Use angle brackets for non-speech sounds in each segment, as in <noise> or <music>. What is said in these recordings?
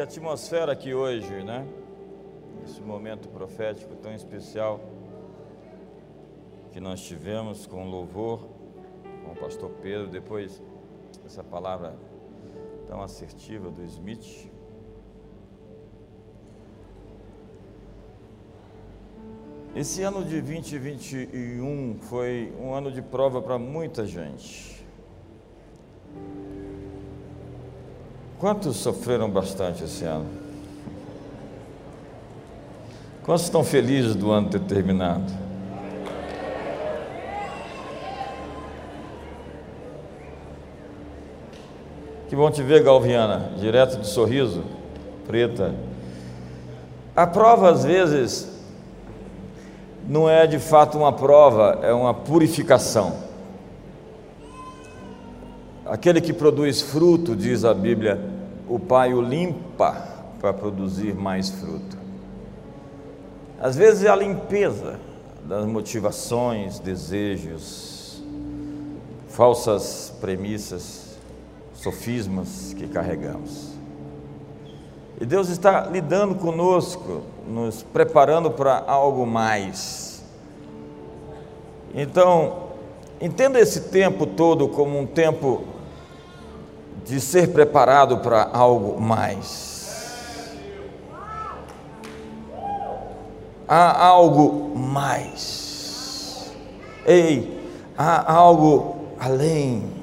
que atmosfera aqui hoje, né? Esse momento profético tão especial que nós tivemos com louvor, com o pastor Pedro, depois essa palavra tão assertiva do Smith. Esse ano de 2021 foi um ano de prova para muita gente. Quantos sofreram bastante esse ano? Quantos estão felizes do ano ter terminado? Que bom te ver, Galviana, direto de sorriso, preta. A prova, às vezes, não é de fato uma prova, é uma purificação. Aquele que produz fruto, diz a Bíblia, o Pai o limpa para produzir mais fruto. Às vezes é a limpeza das motivações, desejos, falsas premissas, sofismas que carregamos. E Deus está lidando conosco, nos preparando para algo mais. Então, entenda esse tempo todo como um tempo de ser preparado para algo mais. Há algo mais. Ei, há algo além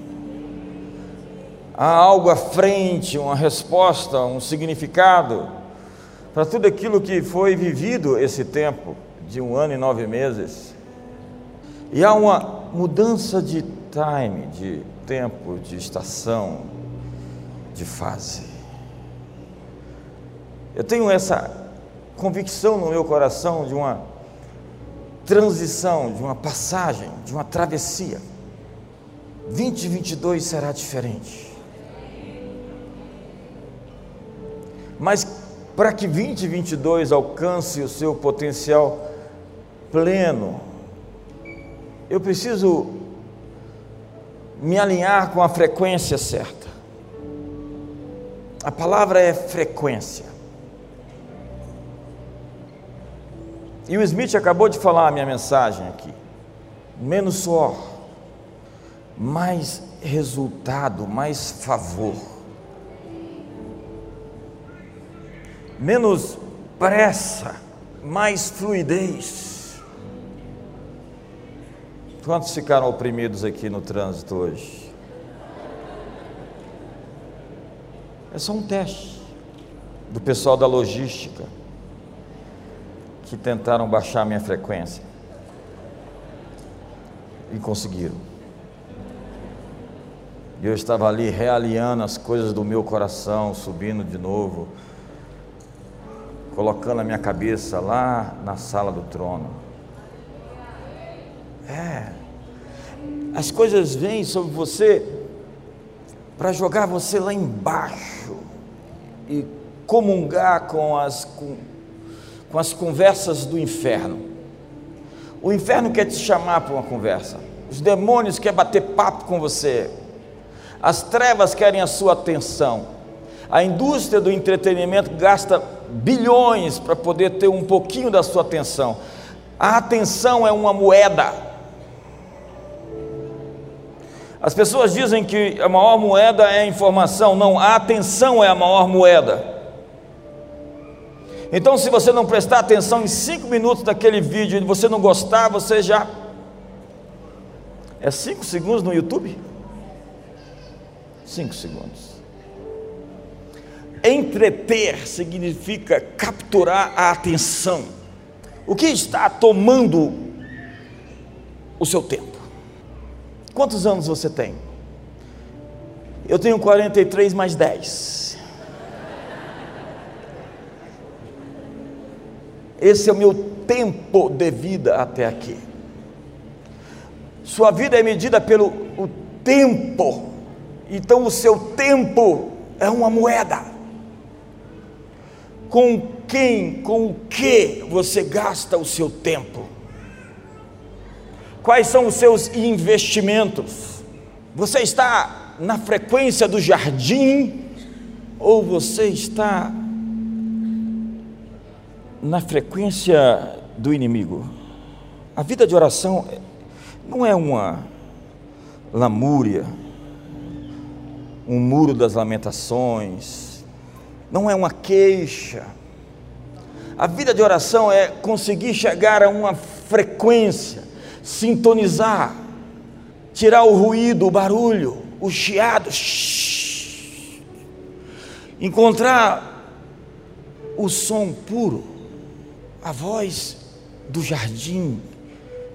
há algo à frente, uma resposta, um significado para tudo aquilo que foi vivido esse tempo de um ano e nove meses. E há uma mudança de time, de tempo, de estação, de fase. Eu tenho essa convicção no meu coração de uma transição, de uma passagem, de uma travessia. 2022 será diferente. Mas para que 2022 alcance o seu potencial pleno, eu preciso me alinhar com a frequência certa. A palavra é frequência. E o Smith acabou de falar a minha mensagem aqui. Menos suor, mais resultado, mais favor. menos pressa, mais fluidez. Quantos ficaram oprimidos aqui no trânsito hoje? É só um teste do pessoal da logística que tentaram baixar a minha frequência e conseguiram. E eu estava ali realinhando as coisas do meu coração, subindo de novo colocando a minha cabeça lá na sala do trono. É. As coisas vêm sobre você para jogar você lá embaixo e comungar com as, com, com as conversas do inferno. O inferno quer te chamar para uma conversa. Os demônios querem bater papo com você. As trevas querem a sua atenção. A indústria do entretenimento gasta bilhões para poder ter um pouquinho da sua atenção. A atenção é uma moeda. As pessoas dizem que a maior moeda é a informação. Não, a atenção é a maior moeda. Então, se você não prestar atenção em cinco minutos daquele vídeo e você não gostar, você já. É cinco segundos no YouTube? Cinco segundos. Entreter significa capturar a atenção. O que está tomando o seu tempo? Quantos anos você tem? Eu tenho 43 mais 10. Esse é o meu tempo de vida até aqui. Sua vida é medida pelo tempo. Então o seu tempo é uma moeda com quem, com o que você gasta o seu tempo? Quais são os seus investimentos? Você está na frequência do jardim ou você está na frequência do inimigo. A vida de oração não é uma lamúria, um muro das lamentações, não é uma queixa. A vida de oração é conseguir chegar a uma frequência, sintonizar, tirar o ruído, o barulho, o chiado, encontrar o som puro, a voz do jardim,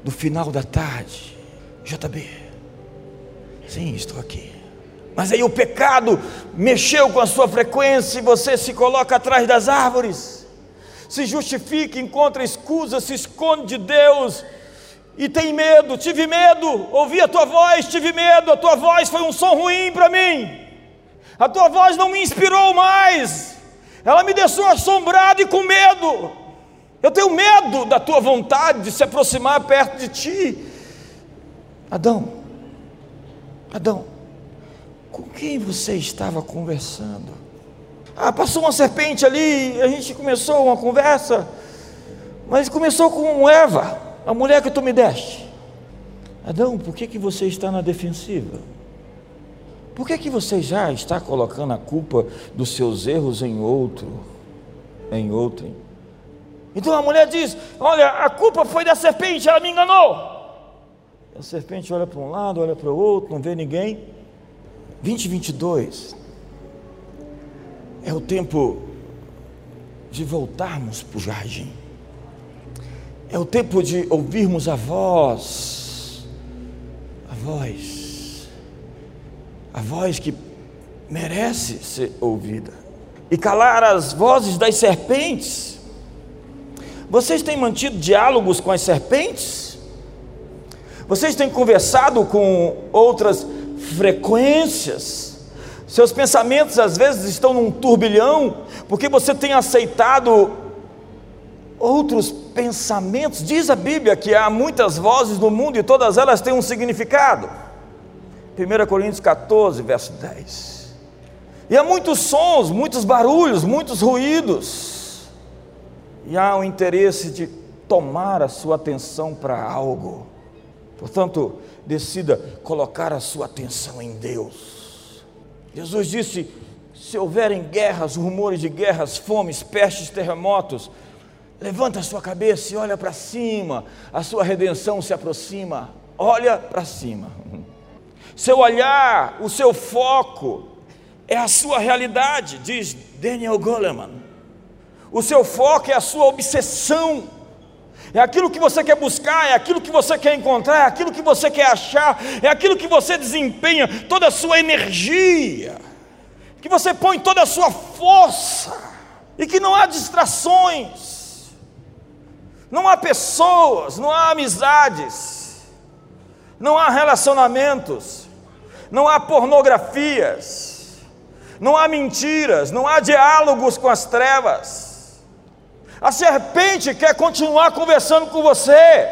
do final da tarde. JB, sim, estou aqui. Mas aí o pecado mexeu com a sua frequência e você se coloca atrás das árvores, se justifica, encontra escusa, se esconde de Deus e tem medo. Tive medo, ouvi a tua voz, tive medo. A tua voz foi um som ruim para mim. A tua voz não me inspirou mais, ela me deixou assombrado e com medo. Eu tenho medo da tua vontade de se aproximar perto de ti. Adão, Adão, com quem você estava conversando? Ah, passou uma serpente ali, a gente começou uma conversa, mas começou com Eva, a mulher que tu me deste. Adão, por que, que você está na defensiva? Por que, que você já está colocando a culpa dos seus erros em outro? Em outrem? Então a mulher diz: Olha, a culpa foi da serpente, ela me enganou. A serpente olha para um lado, olha para o outro, não vê ninguém. 2022 é o tempo de voltarmos para o jardim. É o tempo de ouvirmos a voz, a voz, a voz que merece ser ouvida, e calar as vozes das serpentes vocês têm mantido diálogos com as serpentes? Vocês têm conversado com outras frequências? Seus pensamentos às vezes estão num turbilhão, porque você tem aceitado outros pensamentos. Diz a Bíblia que há muitas vozes no mundo e todas elas têm um significado. 1 Coríntios 14, verso 10. E há muitos sons, muitos barulhos, muitos ruídos e há um interesse de tomar a sua atenção para algo. Portanto, decida colocar a sua atenção em Deus. Jesus disse: se houverem guerras, rumores de guerras, fomes, pestes, terremotos, levanta a sua cabeça e olha para cima, a sua redenção se aproxima. Olha para cima. Seu olhar, o seu foco é a sua realidade, diz Daniel Goleman. O seu foco é a sua obsessão, é aquilo que você quer buscar, é aquilo que você quer encontrar, é aquilo que você quer achar, é aquilo que você desempenha toda a sua energia, que você põe toda a sua força, e que não há distrações, não há pessoas, não há amizades, não há relacionamentos, não há pornografias, não há mentiras, não há diálogos com as trevas. A serpente quer continuar conversando com você.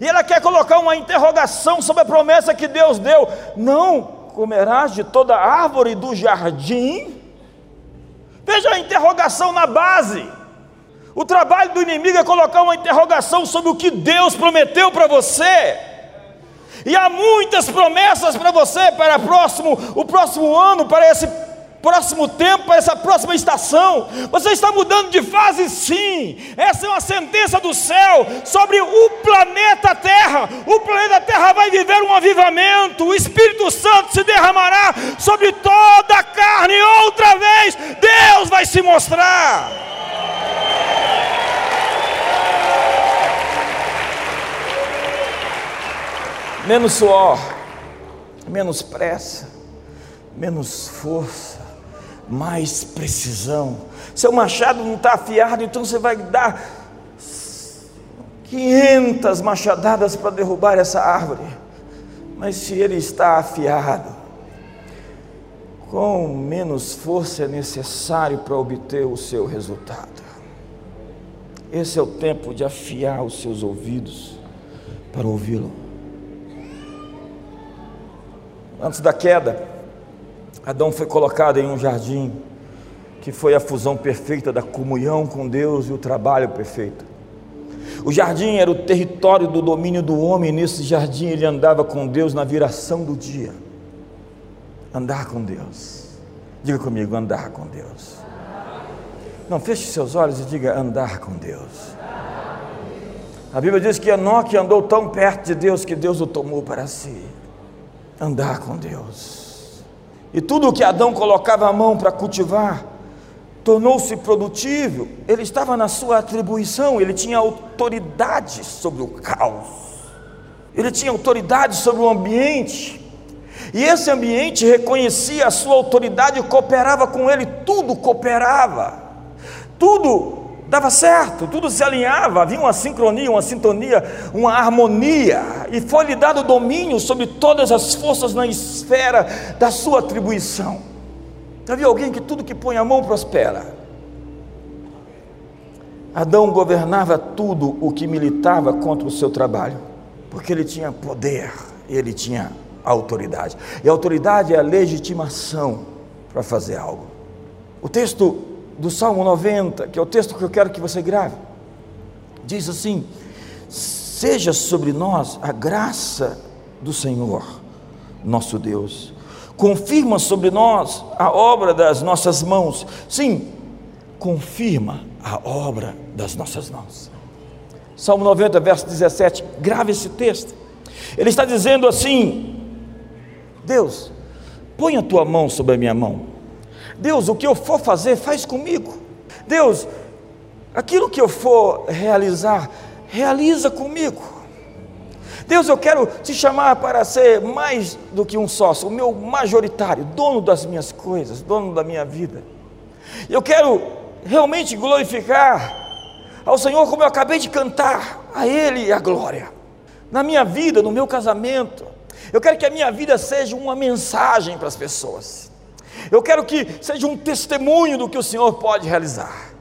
E ela quer colocar uma interrogação sobre a promessa que Deus deu. Não comerás de toda árvore do jardim. Veja a interrogação na base. O trabalho do inimigo é colocar uma interrogação sobre o que Deus prometeu para você. E há muitas promessas para você para próximo, o próximo ano, para esse próximo tempo, para essa próxima estação. Você está mudando de fase, sim. Essa é uma sentença do céu sobre o planeta Terra. O planeta Terra vai viver um avivamento. O Espírito Santo se derramará sobre toda a carne. Outra vez, Deus vai se mostrar. Menos suor, menos pressa, menos força mais precisão. Seu machado não está afiado, então você vai dar 500 machadadas para derrubar essa árvore. Mas se ele está afiado, com menos força é necessário para obter o seu resultado. Esse é o tempo de afiar os seus ouvidos para ouvi-lo. Antes da queda, Adão foi colocado em um jardim que foi a fusão perfeita da comunhão com Deus e o trabalho perfeito. O jardim era o território do domínio do homem, e nesse jardim ele andava com Deus na viração do dia. Andar com Deus. Diga comigo, andar com Deus. Não, feche seus olhos e diga andar com Deus. A Bíblia diz que Enoque andou tão perto de Deus que Deus o tomou para si. Andar com Deus. E tudo o que Adão colocava a mão para cultivar, tornou-se produtivo, ele estava na sua atribuição, ele tinha autoridade sobre o caos, ele tinha autoridade sobre o ambiente, e esse ambiente reconhecia a sua autoridade e cooperava com ele, tudo cooperava, tudo dava certo, tudo se alinhava, havia uma sincronia, uma sintonia, uma harmonia, e foi-lhe dado domínio sobre todas as forças na esfera da sua atribuição. Viu alguém que tudo que põe a mão prospera? Adão governava tudo o que militava contra o seu trabalho, porque ele tinha poder, ele tinha autoridade. E autoridade é a legitimação para fazer algo. O texto do Salmo 90, que é o texto que eu quero que você grave, diz assim: Seja sobre nós a graça do Senhor, nosso Deus confirma sobre nós a obra das nossas mãos. Sim, confirma a obra das nossas mãos. Salmo 90, verso 17, grave esse texto. Ele está dizendo assim: Deus, põe a tua mão sobre a minha mão. Deus, o que eu for fazer, faz comigo. Deus, aquilo que eu for realizar, realiza comigo. Deus, eu quero te chamar para ser mais do que um sócio, o meu majoritário, dono das minhas coisas, dono da minha vida. Eu quero realmente glorificar ao Senhor como eu acabei de cantar, a Ele a glória. Na minha vida, no meu casamento, eu quero que a minha vida seja uma mensagem para as pessoas. Eu quero que seja um testemunho do que o Senhor pode realizar.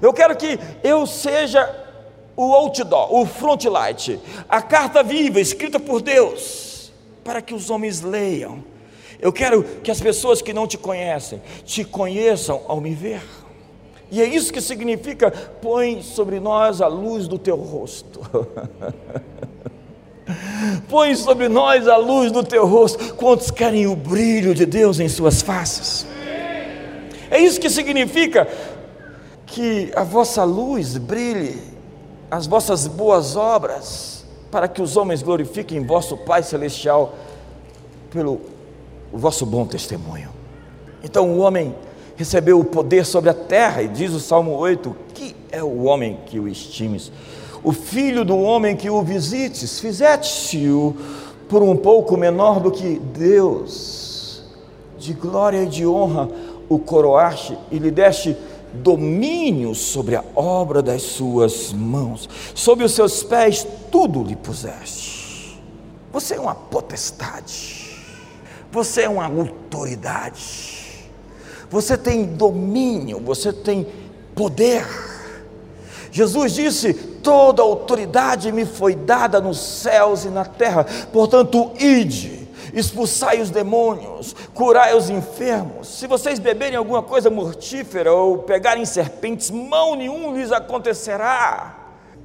Eu quero que eu seja o outdoor, o frontlight, a carta viva escrita por Deus, para que os homens leiam. Eu quero que as pessoas que não te conhecem te conheçam ao me ver. E é isso que significa: põe sobre nós a luz do teu rosto. <laughs> põe sobre nós a luz do teu rosto. Quantos querem o brilho de Deus em suas faces? É isso que significa que a vossa luz brilhe as vossas boas obras, para que os homens glorifiquem vosso Pai Celestial pelo vosso bom testemunho. Então o homem recebeu o poder sobre a terra, e diz o Salmo 8: Que é o homem que o estimes? O filho do homem que o visites, fizeste-o por um pouco menor do que Deus, de glória e de honra o coroaste e lhe deste domínio sobre a obra das suas mãos, sob os seus pés tudo lhe puseste. Você é uma potestade, você é uma autoridade, você tem domínio, você tem poder. Jesus disse: Toda autoridade me foi dada nos céus e na terra, portanto, ide expulsai os demônios, curai os enfermos. Se vocês beberem alguma coisa mortífera ou pegarem serpentes, mão nenhum lhes acontecerá.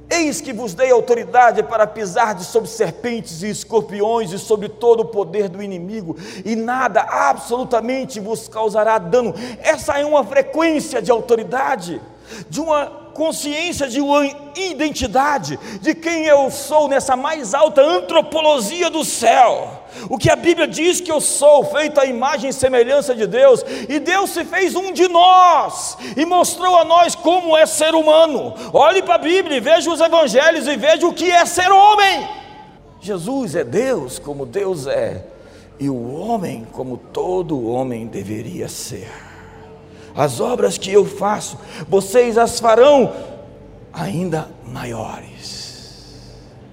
Eis que vos dei autoridade para pisar sobre serpentes e escorpiões e sobre todo o poder do inimigo, e nada absolutamente vos causará dano. Essa é uma frequência de autoridade, de uma consciência de uma identidade, de quem eu sou nessa mais alta antropologia do céu. O que a Bíblia diz que eu sou, feito à imagem e semelhança de Deus, e Deus se fez um de nós e mostrou a nós como é ser humano. Olhe para a Bíblia, veja os evangelhos e veja o que é ser homem. Jesus é Deus como Deus é, e o homem como todo homem deveria ser as obras que eu faço, vocês as farão ainda maiores.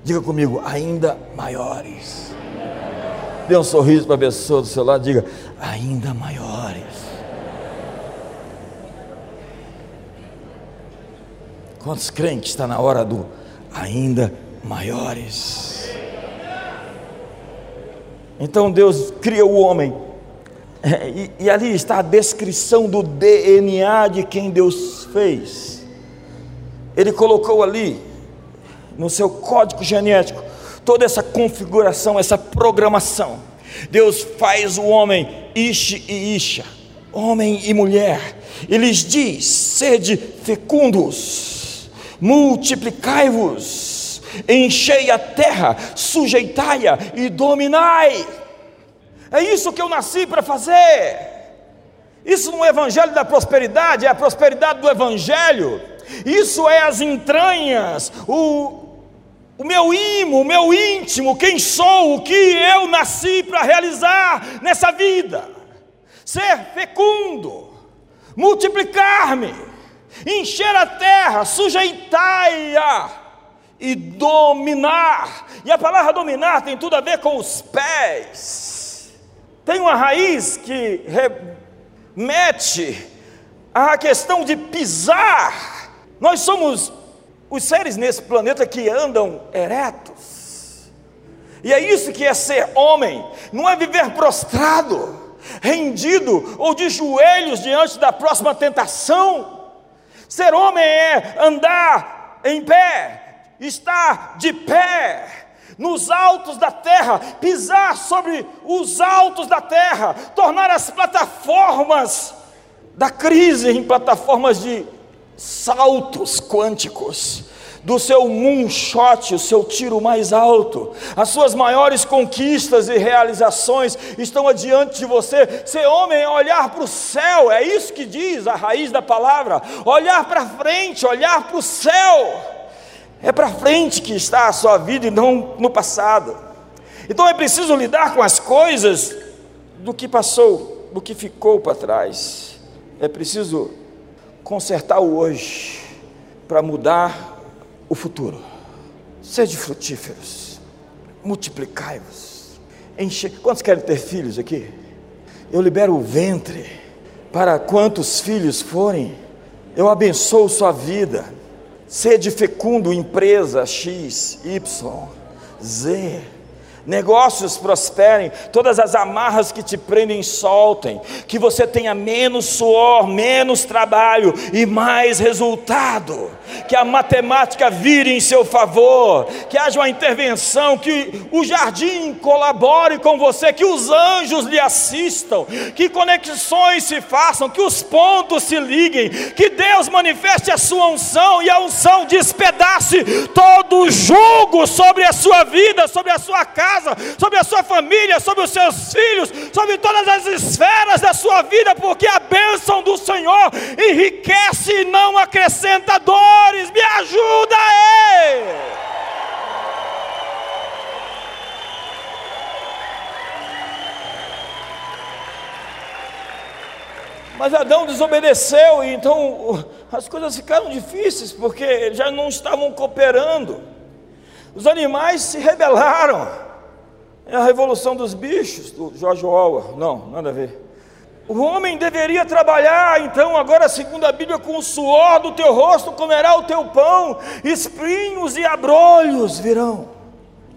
Diga comigo, ainda maiores. Dê um sorriso para a pessoa do seu lado, diga, ainda maiores. Quantos que está na hora do ainda maiores? Então Deus cria o homem e, e ali está a descrição do DNA de quem Deus fez. Ele colocou ali, no seu código genético, toda essa configuração, essa programação. Deus faz o homem Ish e Isha, homem e mulher, e lhes diz: sede fecundos, multiplicai-vos, enchei a terra, sujeitai-a e dominai. É isso que eu nasci para fazer. Isso não é evangelho da prosperidade, é a prosperidade do evangelho. Isso é as entranhas, o, o meu imo, o meu íntimo, quem sou, o que eu nasci para realizar nessa vida. Ser fecundo, multiplicar-me, encher a terra, sujeitai-a e dominar. E a palavra dominar tem tudo a ver com os pés tem uma raiz que remete à questão de pisar. Nós somos os seres nesse planeta que andam eretos. E é isso que é ser homem, não é viver prostrado, rendido ou de joelhos diante da próxima tentação. Ser homem é andar em pé, estar de pé, nos altos da terra, pisar sobre os altos da terra, tornar as plataformas da crise em plataformas de saltos quânticos, do seu moonshot, o seu tiro mais alto, as suas maiores conquistas e realizações estão adiante de você. Ser homem é olhar para o céu, é isso que diz a raiz da palavra: olhar para frente, olhar para o céu. É para frente que está a sua vida e não no passado. Então é preciso lidar com as coisas do que passou, do que ficou para trás. É preciso consertar o hoje para mudar o futuro. Sede frutíferos, multiplicai-vos, enche. Quantos querem ter filhos aqui? Eu libero o ventre para quantos filhos forem. Eu abençoo sua vida Sede fecundo, empresa X, Y, Z negócios prosperem, todas as amarras que te prendem soltem, que você tenha menos suor, menos trabalho e mais resultado, que a matemática vire em seu favor, que haja uma intervenção, que o jardim colabore com você, que os anjos lhe assistam, que conexões se façam, que os pontos se liguem, que Deus manifeste a sua unção e a unção despedace todo o jugo sobre a sua vida, sobre a sua casa casa, sobre a sua família, sobre os seus filhos, sobre todas as esferas da sua vida, porque a bênção do Senhor enriquece e não acrescenta dores. Me ajuda aí! Mas Adão desobedeceu e então as coisas ficaram difíceis porque já não estavam cooperando. Os animais se rebelaram. É a revolução dos bichos, do George Orwell. Não, nada a ver. O homem deveria trabalhar, então, agora, segundo a Bíblia, com o suor do teu rosto comerá o teu pão, espinhos e abrolhos virão.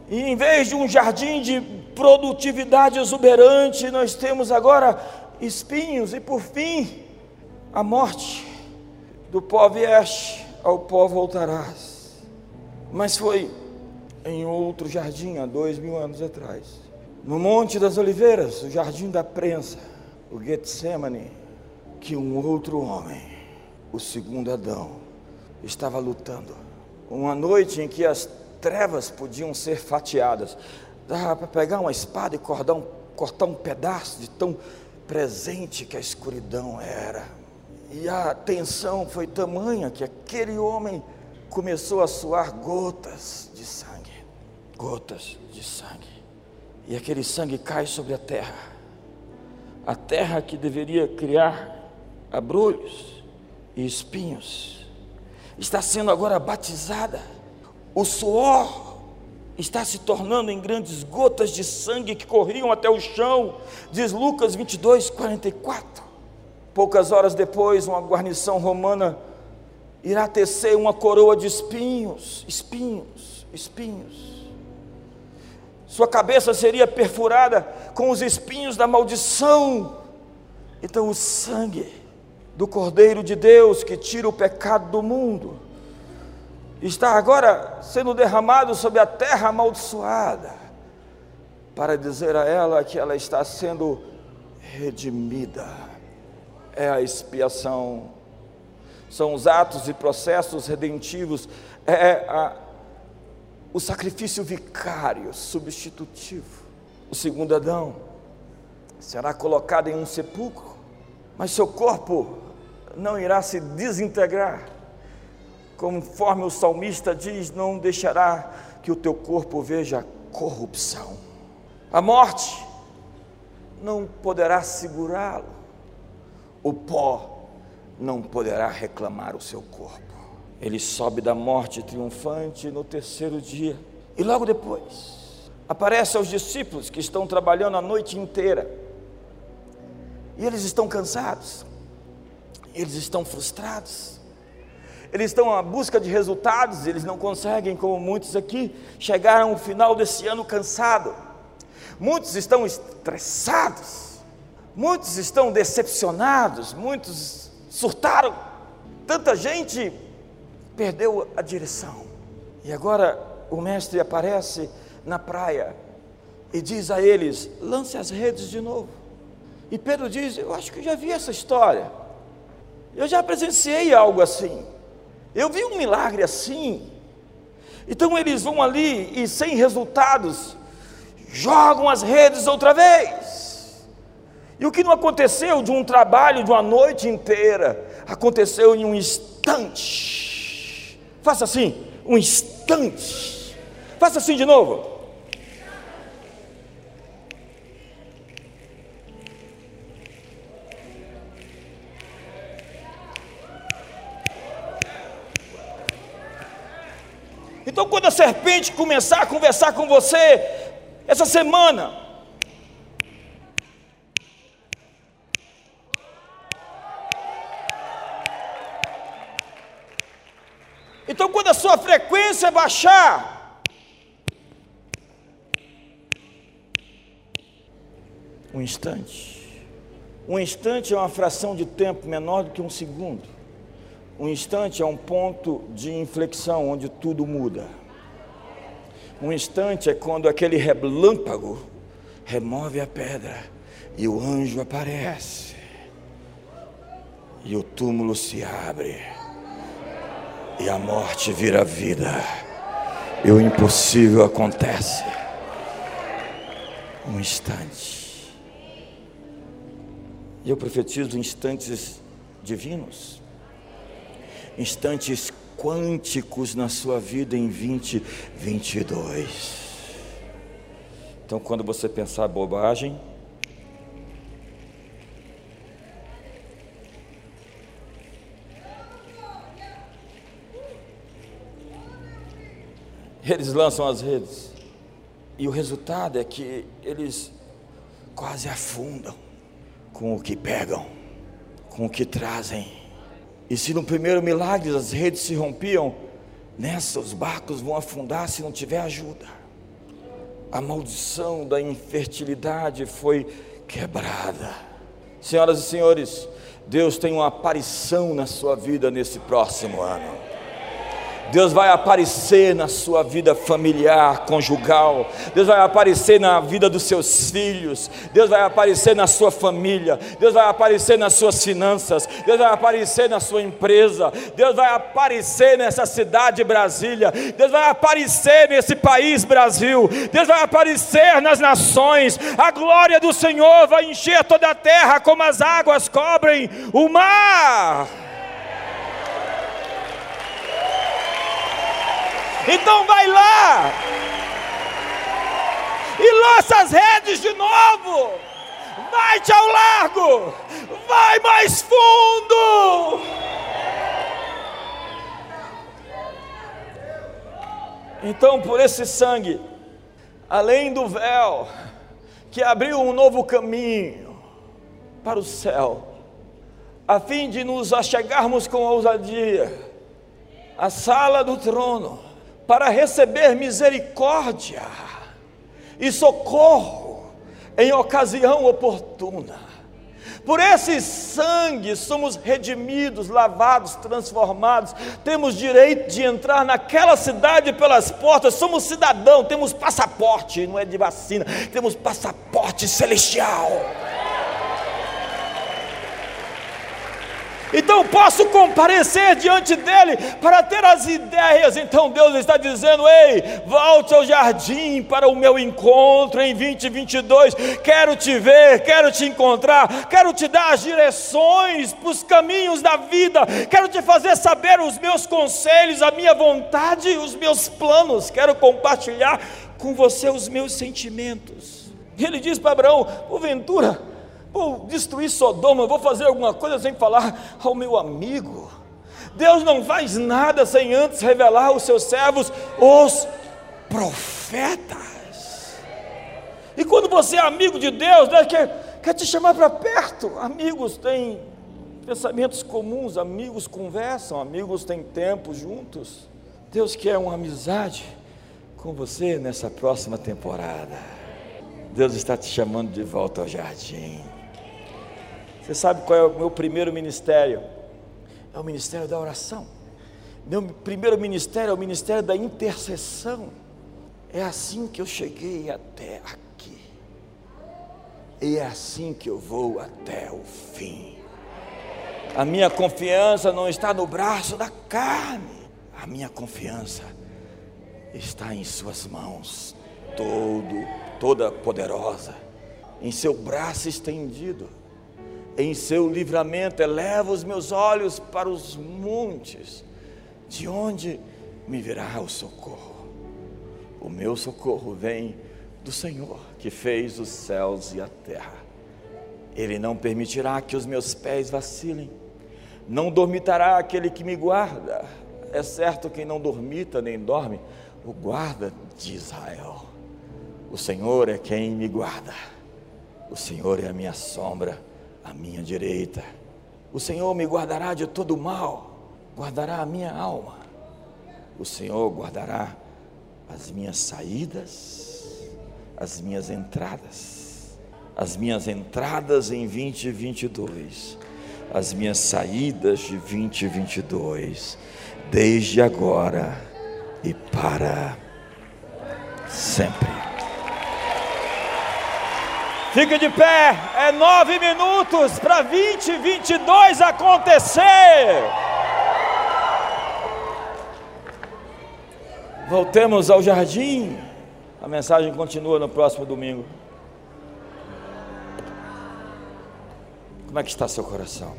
E em vez de um jardim de produtividade exuberante, nós temos agora espinhos e, por fim, a morte. Do pó vieste, ao pó voltarás. Mas foi em outro jardim há dois mil anos atrás. No Monte das Oliveiras, o Jardim da Prensa, o Getsemane, que um outro homem, o segundo Adão, estava lutando. Uma noite em que as trevas podiam ser fatiadas, dava para pegar uma espada e cortar um, cortar um pedaço de tão presente que a escuridão era. E a tensão foi tamanha que aquele homem começou a suar gotas de sangue gotas de sangue. E aquele sangue cai sobre a terra. A terra que deveria criar abrolhos e espinhos, está sendo agora batizada. O suor está se tornando em grandes gotas de sangue que corriam até o chão, diz Lucas 22, 44. Poucas horas depois, uma guarnição romana irá tecer uma coroa de espinhos, espinhos, espinhos sua cabeça seria perfurada com os espinhos da maldição. Então, o sangue do Cordeiro de Deus que tira o pecado do mundo está agora sendo derramado sobre a terra amaldiçoada, para dizer a ela que ela está sendo redimida. É a expiação, são os atos e processos redentivos, é a, o sacrifício vicário, substitutivo. O segundo Adão será colocado em um sepulcro, mas seu corpo não irá se desintegrar conforme o salmista diz, não deixará que o teu corpo veja corrupção. A morte não poderá segurá-lo, o pó não poderá reclamar o seu corpo. Ele sobe da morte triunfante no terceiro dia, e logo depois aparece aos discípulos que estão trabalhando a noite inteira, e eles estão cansados, eles estão frustrados, eles estão à busca de resultados, eles não conseguem, como muitos aqui, chegar ao final desse ano cansado. Muitos estão estressados, muitos estão decepcionados, muitos surtaram. Tanta gente perdeu a direção. E agora o mestre aparece na praia e diz a eles: lance as redes de novo. E Pedro diz: Eu acho que já vi essa história. Eu já presenciei algo assim. Eu vi um milagre assim. Então eles vão ali e sem resultados, jogam as redes outra vez. E o que não aconteceu de um trabalho de uma noite inteira, aconteceu em um instante. Faça assim, um instante. Faça assim de novo. Então, quando a serpente começar a conversar com você, essa semana, Então, quando a sua frequência baixar, um instante, um instante é uma fração de tempo menor do que um segundo. Um instante é um ponto de inflexão onde tudo muda. Um instante é quando aquele relâmpago remove a pedra e o anjo aparece. E o túmulo se abre. E a morte vira vida. E o impossível acontece. Um instante. E eu profetizo instantes divinos instantes quânticos na sua vida em 2022. Então, quando você pensar bobagem, eles lançam as redes. E o resultado é que eles quase afundam com o que pegam, com o que trazem. E se no primeiro milagre as redes se rompiam, nessa os barcos vão afundar se não tiver ajuda. A maldição da infertilidade foi quebrada. Senhoras e senhores, Deus tem uma aparição na sua vida nesse próximo ano. Deus vai aparecer na sua vida familiar, conjugal. Deus vai aparecer na vida dos seus filhos. Deus vai aparecer na sua família. Deus vai aparecer nas suas finanças. Deus vai aparecer na sua empresa. Deus vai aparecer nessa cidade Brasília. Deus vai aparecer nesse país Brasil. Deus vai aparecer nas nações. A glória do Senhor vai encher toda a terra como as águas cobrem o mar. Então vai lá e lança as redes de novo. Vai-te ao largo, vai mais fundo. Então, por esse sangue, além do véu, que abriu um novo caminho para o céu, a fim de nos achegarmos com ousadia à sala do trono, para receber misericórdia e socorro em ocasião oportuna, Por esse sangue somos redimidos, lavados, transformados. Temos direito de entrar naquela cidade pelas portas. Somos cidadão, temos passaporte, não é de vacina, temos passaporte celestial. Então posso comparecer diante dele para ter as ideias. Então Deus está dizendo: Ei, volte ao jardim para o meu encontro em 2022. Quero te ver, quero te encontrar, quero te dar as direções para os caminhos da vida. Quero te fazer saber os meus conselhos, a minha vontade, os meus planos. Quero compartilhar com você os meus sentimentos. Ele diz para Abraão: Porventura vou destruir Sodoma, vou fazer alguma coisa sem falar ao meu amigo. Deus não faz nada sem antes revelar aos seus servos, os profetas. E quando você é amigo de Deus, Deus quer, quer te chamar para perto. Amigos têm pensamentos comuns, amigos conversam, amigos têm tempo juntos. Deus quer uma amizade com você nessa próxima temporada. Deus está te chamando de volta ao jardim. Você sabe qual é o meu primeiro ministério? É o ministério da oração. Meu primeiro ministério é o ministério da intercessão. É assim que eu cheguei até aqui. E é assim que eu vou até o fim. A minha confiança não está no braço da carne. A minha confiança está em suas mãos, todo, toda poderosa, em seu braço estendido em seu livramento, eleva os meus olhos para os montes, de onde me virá o socorro. O meu socorro vem do Senhor, que fez os céus e a terra. Ele não permitirá que os meus pés vacilem, não dormitará aquele que me guarda. É certo que não dormita nem dorme o guarda de Israel. O Senhor é quem me guarda, o Senhor é a minha sombra à minha direita. O Senhor me guardará de todo mal, guardará a minha alma. O Senhor guardará as minhas saídas, as minhas entradas, as minhas entradas em 2022, as minhas saídas de 2022, desde agora e para sempre. Fique de pé, é nove minutos para 2022 acontecer. Voltemos ao jardim. A mensagem continua no próximo domingo. Como é que está seu coração?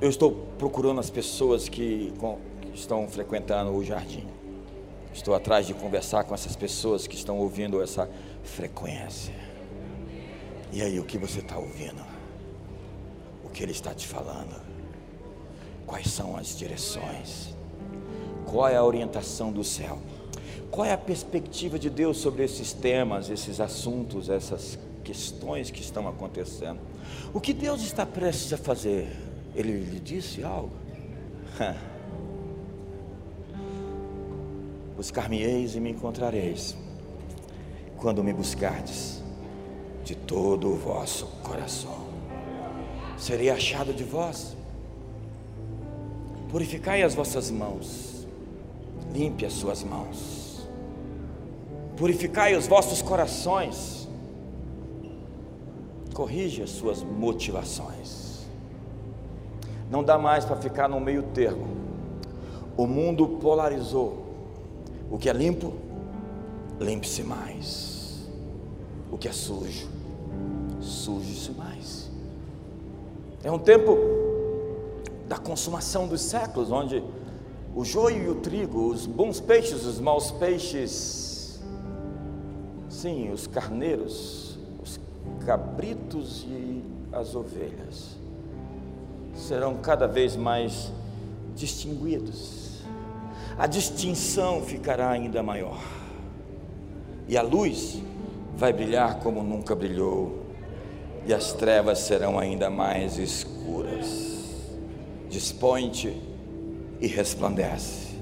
Eu estou procurando as pessoas que, que estão frequentando o jardim. Estou atrás de conversar com essas pessoas que estão ouvindo essa frequência. E aí, o que você está ouvindo? O que ele está te falando? Quais são as direções? Qual é a orientação do céu? Qual é a perspectiva de Deus sobre esses temas, esses assuntos, essas questões que estão acontecendo? O que Deus está prestes a fazer? Ele lhe disse algo? <laughs> Buscar-me-eis e me encontrareis, quando me buscardes de todo o vosso coração. Serei achado de vós. Purificai as vossas mãos, limpe as suas mãos, purificai os vossos corações, corrige as suas motivações. Não dá mais para ficar no meio termo. O mundo polarizou. O que é limpo, limpe-se mais. O que é sujo, surge-se mais. É um tempo da consumação dos séculos, onde o joio e o trigo, os bons peixes, os maus peixes, sim, os carneiros, os cabritos e as ovelhas serão cada vez mais distinguidos. A distinção ficará ainda maior. E a luz vai brilhar como nunca brilhou e as trevas serão ainda mais escuras. Dispõe-te e resplandece,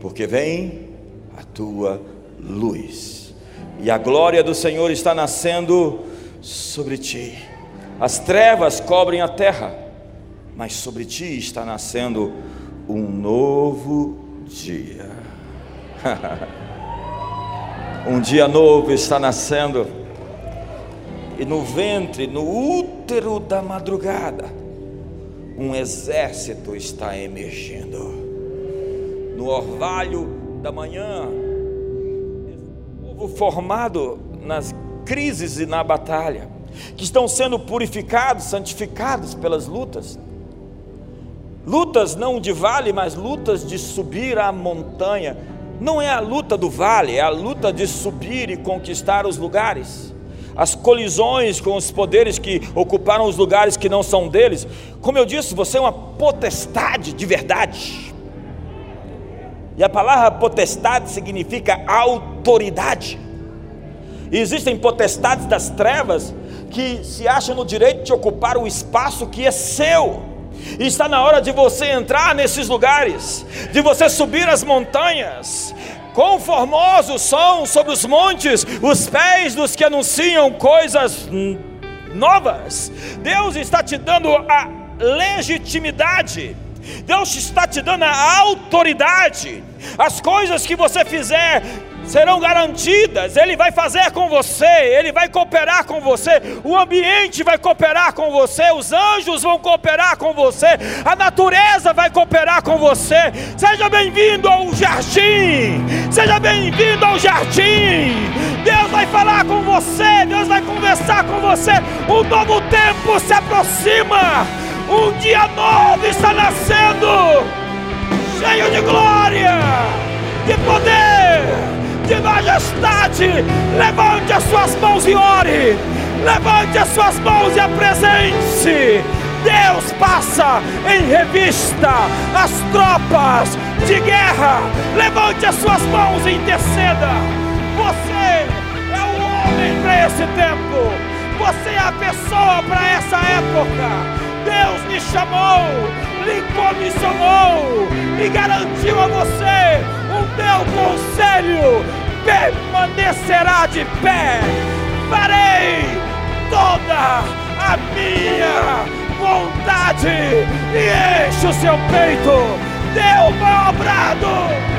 porque vem a tua luz, e a glória do Senhor está nascendo sobre ti. as trevas cobrem a terra, mas sobre ti está nascendo um novo dia. <laughs> um dia novo está nascendo, e no ventre, no útero da madrugada, um exército está emergindo. No orvalho da manhã, povo formado nas crises e na batalha, que estão sendo purificados, santificados pelas lutas. Lutas não de vale, mas lutas de subir a montanha. Não é a luta do vale, é a luta de subir e conquistar os lugares. As colisões com os poderes que ocuparam os lugares que não são deles. Como eu disse, você é uma potestade de verdade. E a palavra potestade significa autoridade. E existem potestades das trevas que se acham no direito de ocupar o espaço que é seu. E está na hora de você entrar nesses lugares, de você subir as montanhas. Quão formosos são sobre os montes os pés dos que anunciam coisas novas. Deus está te dando a legitimidade. Deus está te dando a autoridade. As coisas que você fizer serão garantidas. Ele vai fazer com você, ele vai cooperar com você, o ambiente vai cooperar com você, os anjos vão cooperar com você, a natureza vai cooperar com você. Seja bem-vindo ao jardim, seja bem-vindo ao jardim. Deus vai falar com você, Deus vai conversar com você. Um novo tempo se aproxima, um dia novo está nascendo, cheio de glória, de poder de majestade. Levante as suas mãos e ore. Levante as suas mãos e apresente. Deus passa em revista as tropas de guerra. Levante as suas mãos e interceda. Você é o homem para esse tempo. Você é a pessoa para essa época. Deus me chamou, lhe comissionou e garantiu a você o meu conselho permanecerá de pé. Farei toda a minha vontade e enche o seu peito. Dê brado.